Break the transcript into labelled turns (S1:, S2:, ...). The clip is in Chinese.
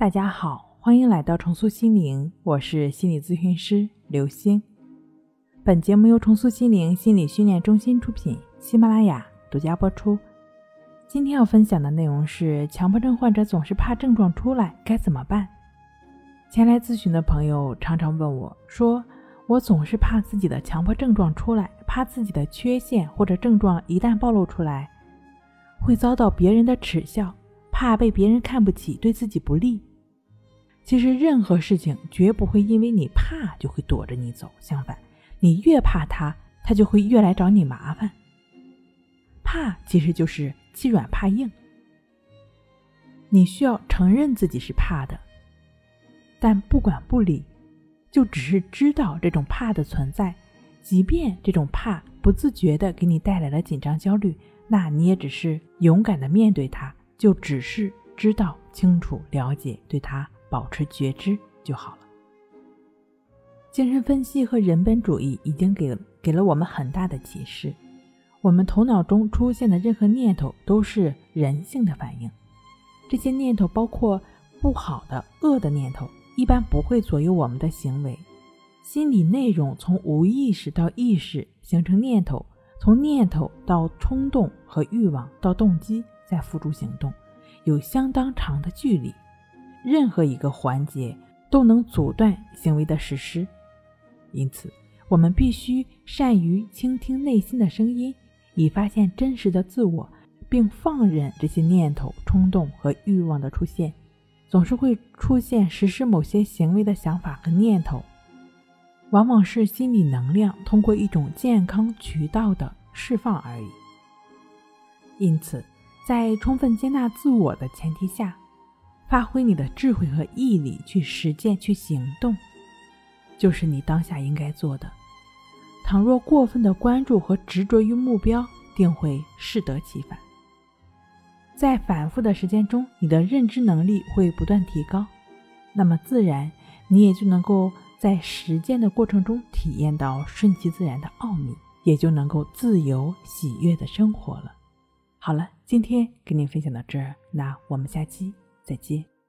S1: 大家好，欢迎来到重塑心灵，我是心理咨询师刘星。本节目由重塑心灵心理训练中心出品，喜马拉雅独家播出。今天要分享的内容是：强迫症患者总是怕症状出来，该怎么办？前来咨询的朋友常常问我说：“我总是怕自己的强迫症状出来，怕自己的缺陷或者症状一旦暴露出来，会遭到别人的耻笑，怕被别人看不起，对自己不利。”其实任何事情绝不会因为你怕就会躲着你走，相反，你越怕他，他就会越来找你麻烦。怕其实就是欺软怕硬，你需要承认自己是怕的，但不管不理，就只是知道这种怕的存在，即便这种怕不自觉的给你带来了紧张焦虑，那你也只是勇敢的面对它，就只是知道清楚了解对它。保持觉知就好了。精神分析和人本主义已经给给了我们很大的启示。我们头脑中出现的任何念头都是人性的反应，这些念头包括不好的、恶的念头，一般不会左右我们的行为。心理内容从无意识到意识形成念头，从念头到冲动和欲望到动机再付诸行动，有相当长的距离。任何一个环节都能阻断行为的实施，因此我们必须善于倾听内心的声音，以发现真实的自我，并放任这些念头、冲动和欲望的出现。总是会出现实施某些行为的想法和念头，往往是心理能量通过一种健康渠道的释放而已。因此，在充分接纳自我的前提下。发挥你的智慧和毅力去实践、去行动，就是你当下应该做的。倘若过分的关注和执着于目标，定会适得其反。在反复的实践中，你的认知能力会不断提高，那么自然你也就能够在实践的过程中体验到顺其自然的奥秘，也就能够自由喜悦的生活了。好了，今天跟您分享到这儿，那我们下期。再见。